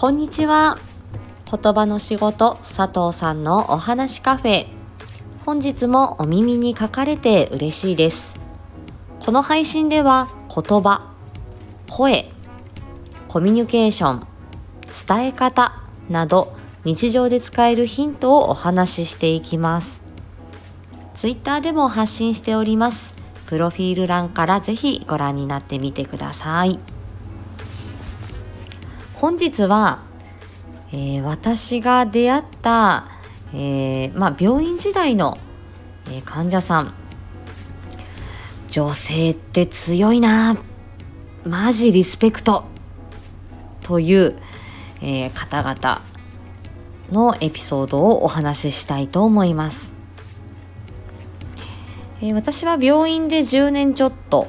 こんにちは。言葉の仕事佐藤さんのお話カフェ。本日もお耳に書かれて嬉しいです。この配信では言葉、声、コミュニケーション、伝え方など日常で使えるヒントをお話ししていきます。ツイッターでも発信しております。プロフィール欄からぜひご覧になってみてください。本日は、えー、私が出会った、えー、まあ、病院時代の、えー、患者さん。女性って強いな。マジリスペクト。という、え方々のエピソードをお話ししたいと思います、え私は病院で10年ちょっと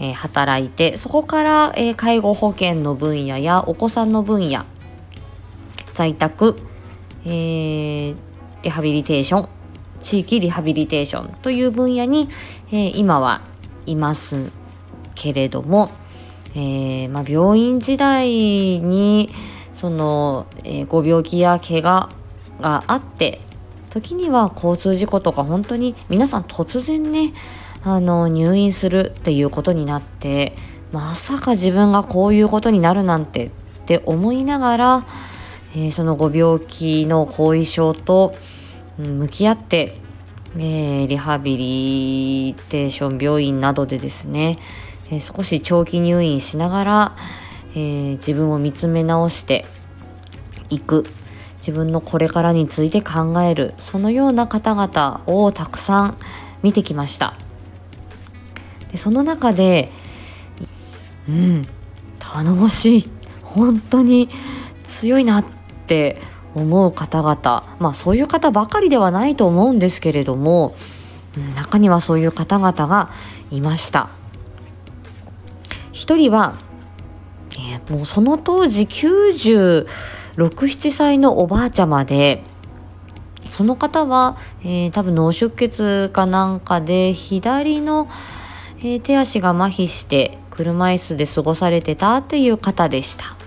えー、働いてそこから、えー、介護保険の分野やお子さんの分野在宅、えー、リハビリテーション地域リハビリテーションという分野に、え今はいますけれども、えまあ、病院時代にその、えご病気や怪我があって時には交通事故とか本当に皆さん突然ねあの入院するっていうことになってまさか自分がこういうことになるなんてって思いながら、えー、そのご病気の後遺症と向き合って、えー、リハビリテーション病院などでですね、えー、少し長期入院しながら、え自分を見つめ直していく自分のこれからについて考えるそのような方々をたくさん見てきました。でその中でうん頼もしい本当に強いなって思う方々まあそういう方ばかりではないと思うんですけれども中にはそういう方々がいました。一人は、えー、もうその当時967歳のおばあちゃまでその方は、えー、多分脳出血かなんかで左のえ、手足が麻痺して車椅子で過ごされてたっていう方でした。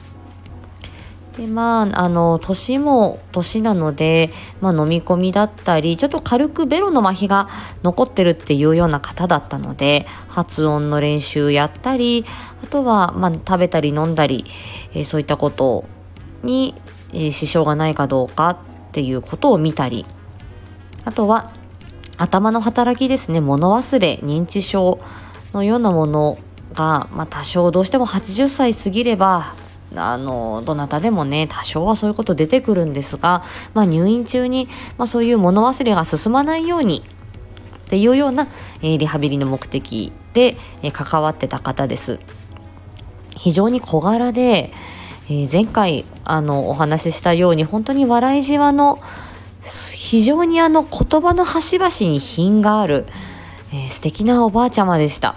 でまあ、あの年も年なので、まあ、飲み込みだったりちょっと軽くベロの麻痺が残ってるっていうような方だったので発音の練習やったりあとは、まあ、食べたり飲んだり、えー、そういったことに、えー、支障がないかどうかっていうことを見たりあとは頭の働きですね物忘れ認知症のようなものが、まあ、多少どうしても80歳過ぎればあのどなたでもね多少はそういうこと出てくるんですが、まあ、入院中に、まあ、そういう物忘れが進まないようにっていうような、えー、リハビリの目的で、えー、関わってた方です。非常に小柄で、えー、前回あのお話ししたように本当に笑いじわの非常にあの言葉の端々に品がある、えー、素敵なおばあちゃまでした。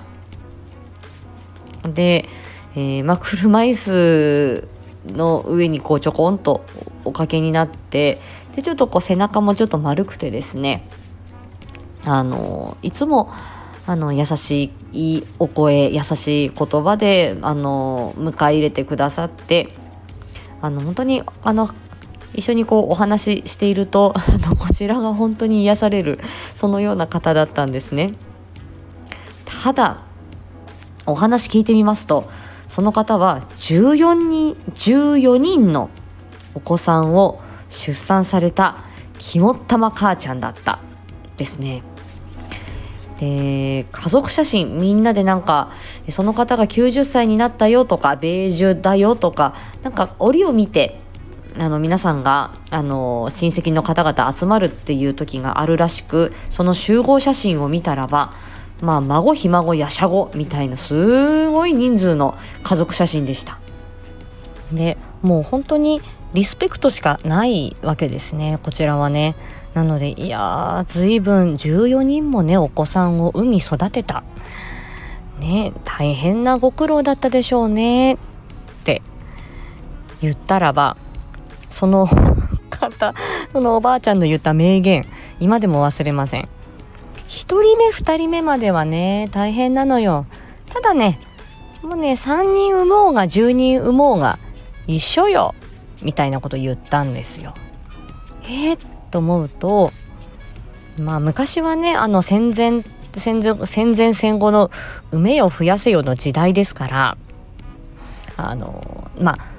で、えー、まあ、車椅子の上にこうちょこんとおかけになってでちょっとこう背中もちょっと丸くてですねあのいつもあの優しいお声優しい言葉であの迎え入れてくださってあの本当にあの一緒にこうお話ししているとこちらが本当に癒されるそのような方だったんですね。ただお話聞いてみますとその方は14人14人のお子さんを出産された肝っ玉母ちゃんだったですね。で家族写真みんなでなんかその方が90歳になったよとかベージュだよとかなんか折を見てあの皆さんがあの親戚の方々集まるっていう時があるらしくその集合写真を見たらばまあ孫ひ孫やしゃごみたいなすごい人数の家族写真でした。でもう本当にリスペクトしかないわけですね。こちらはね。なのでいやー随分14人もねお子さんを産み育てた。ね大変なご苦労だったでしょうね。って言ったらばその方そのおばあちゃんの言った名言今でも忘れません1人目2人目まではね大変なのよただねもうね3人産もうが10人産もうが一緒よみたいなこと言ったんですよ。えー、と思うとまあ昔はねあの戦前戦前戦前戦後の「埋めよ増やせよ」の時代ですからあのまあ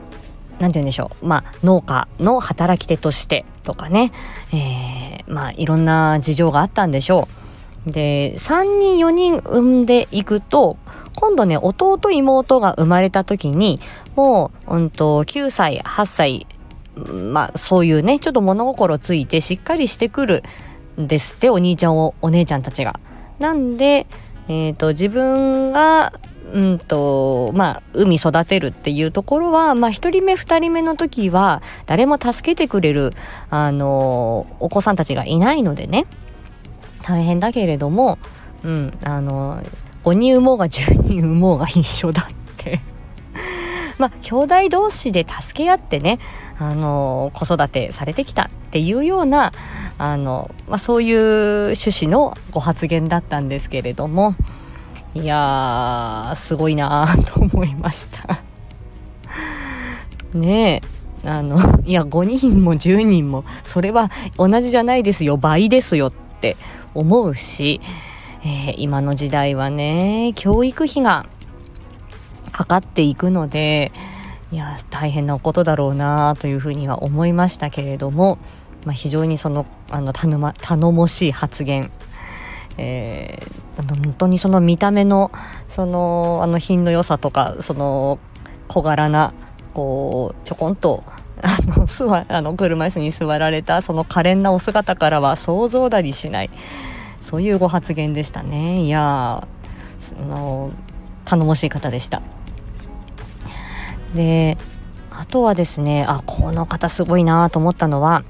何て言うんでしょうまあ農家の働き手としてとかね、えー、まあいろんな事情があったんでしょう。で3人4人産んでいくと今度ね弟妹が生まれた時にもう、うんと、9歳8歳まあそういうねちょっと物心ついてしっかりしてくるんですってお兄ちゃんおお姉ちゃんたちが。なんで、えーと、自分がうんとまあ海育てるっていうところはまあ1人目2人目の時は誰も助けてくれるあのお子さんたちがいないのでね。大変だけれども、うん、あの5人産もうが10人産もうが一緒だって。まあ兄弟同士で助け合ってねあの子育てされてきたっていうようなあの、まあ、そういう趣旨のご発言だったんですけれども。いやーすごいなーと思いました。ねえあのいや5人も10人もそれは同じじゃないですよ。倍ですよって思うし、えー、今の時代はね教育費がかかっていくのでいや大変なことだろうなというふうには思いましたけれども、まあ、非常にそのあの頼,、ま、頼もしい発言えー、本当にその見た目のそのあの品の良さとかその小柄なこうちょこんとあの 座あの車椅子に座られたその可憐なお姿からは想像だりしないそういうご発言でしたねいやあの頼もしい方でした。であとはですねあこの方すごいなと思ったのは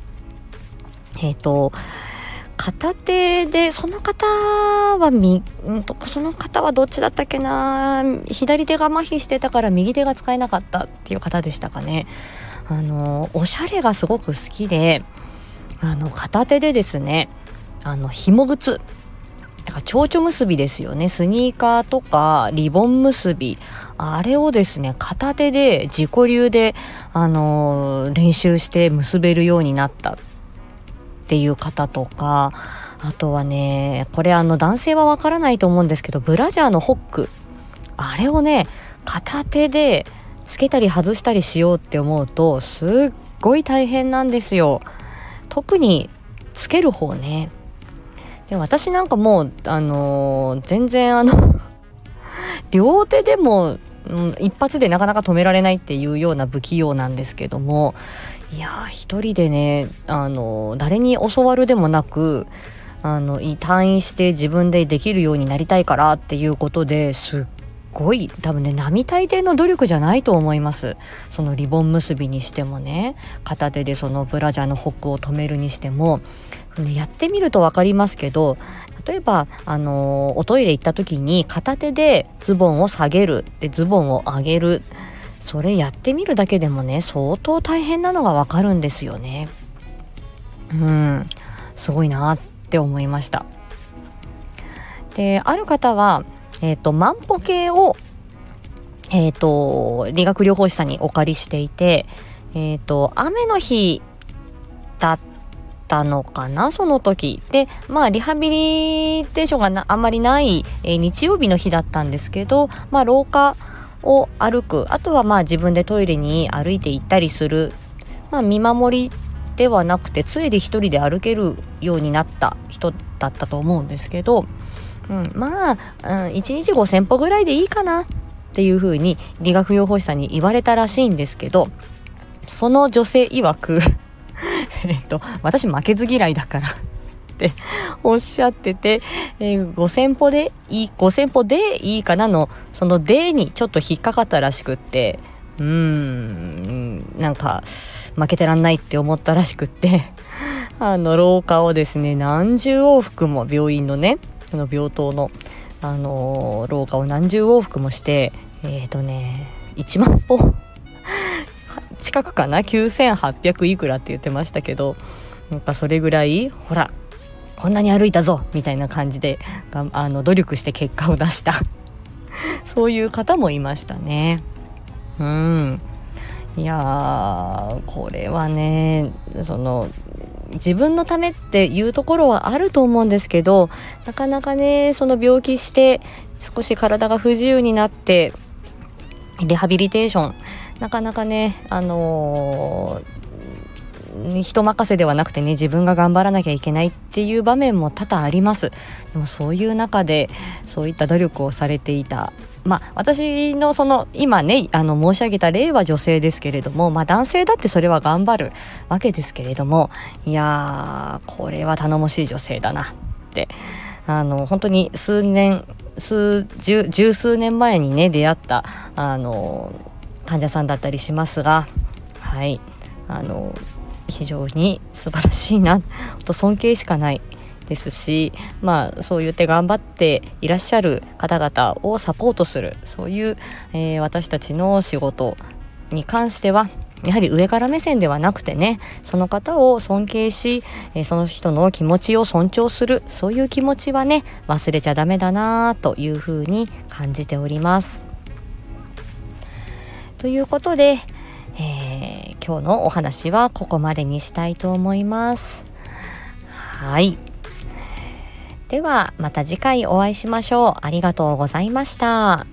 えっ、ー、と片手でその方はみその方はどっちだったっけな左手が麻痺してたから右手が使えなかったっていう方でしたかね。あのおしゃれがすごく好きであの片手でですねあの紐靴。だから蝶々結びですよね。スニーカーとかリボン結び。あれをですね片手で自己流で、あのー、練習して結べるようになった。っていう方とかあとはねこれあの男性はわからないと思うんですけどブラジャーのホック。あれをね片手でつけたり外したりしようって思うとすっごい大変なんですよ。特につける方ね。で私なんかもうあのー、全然あの 両手でも、うん、一発でなかなか止められないっていうような不器用なんですけどもいや一人でねあの、誰に教わるでもなくあの退院して自分でできるようになりたいからっていうことですっごい多分ね並大抵の努力じゃないと思います。そのリボン結びにしてもね片手でそのブラジャーのホックを止めるにしても。ね、やってみると分かりますけど例えば、あのー、おトイレ行った時に片手でズボンを下げる。でズボンを上げる。それやってみるだけでもね相当大変なのが分かるんですよね。うん。すごいなって思いました。である方は、えーと、万歩計を、えーと、理学療法士さんにお借りしていて、えーと雨の日だったのかなその時。でまあリハビリテーションがあんまりない、えー、日曜日の日だったんですけどまあ廊下を歩く。あとはまあ自分でトイレに歩いて行ったりする、まあ、見守りではなくて杖で一人で歩けるようになった人だったと思うんですけど、うん、まあ、うん、1日5,000歩ぐらいでいいかなっていうふうに理学療法士さんに言われたらしいんですけどその女性曰く えっと、私負けず嫌いだからっておっしゃってて、えー、5000歩でいい、5000歩でいいかなの、そのでにちょっと引っかかったらしくって、うーん、なんか、負けてらんないって思ったらしくって、あの、廊下をですね、何十往復も病院のね、その病棟の、あのー、廊下を何十往復もして、えっ、ー、とね、1万歩 近くかな？9800いくらって言ってましたけどなんかそれぐらいほらこんなに歩いたぞ！みたいな感じであの努力して結果を出した。そういう方もいましたね。うん。いやーこれはねその自分のためっていうところはあると思うんですけどなかなかねその病気して少し体が不自由になってリハビリテーションなかなかねあのー人任せではなくてね自分が頑張らなきゃいけないっていう場面も多々あります。でもそういう中でそういった努力をされていたまあ私のその今ねあの申し上げた例は女性ですけれどもまあ男性だってそれは頑張るわけですけれどもいやーこれは頼もしい女性だなって。あの本当に数年数十十数年前にね出会ったあの患者さんだったりしますがはい。あの非常に素晴らしいな。と尊敬しかない。ですしまあそう言って頑張っていらっしゃる方々をサポートするそういう、えー、私たちの仕事に関してはやはり上から目線ではなくてねその方を尊敬し、えー、その人の気持ちを尊重するそういう気持ちはね忘れちゃダメだなというふうに感じております。ということで、えー、今日のお話はここまでにしたいと思います。はい。ではまた次回お会いしましょう。ありがとうございました。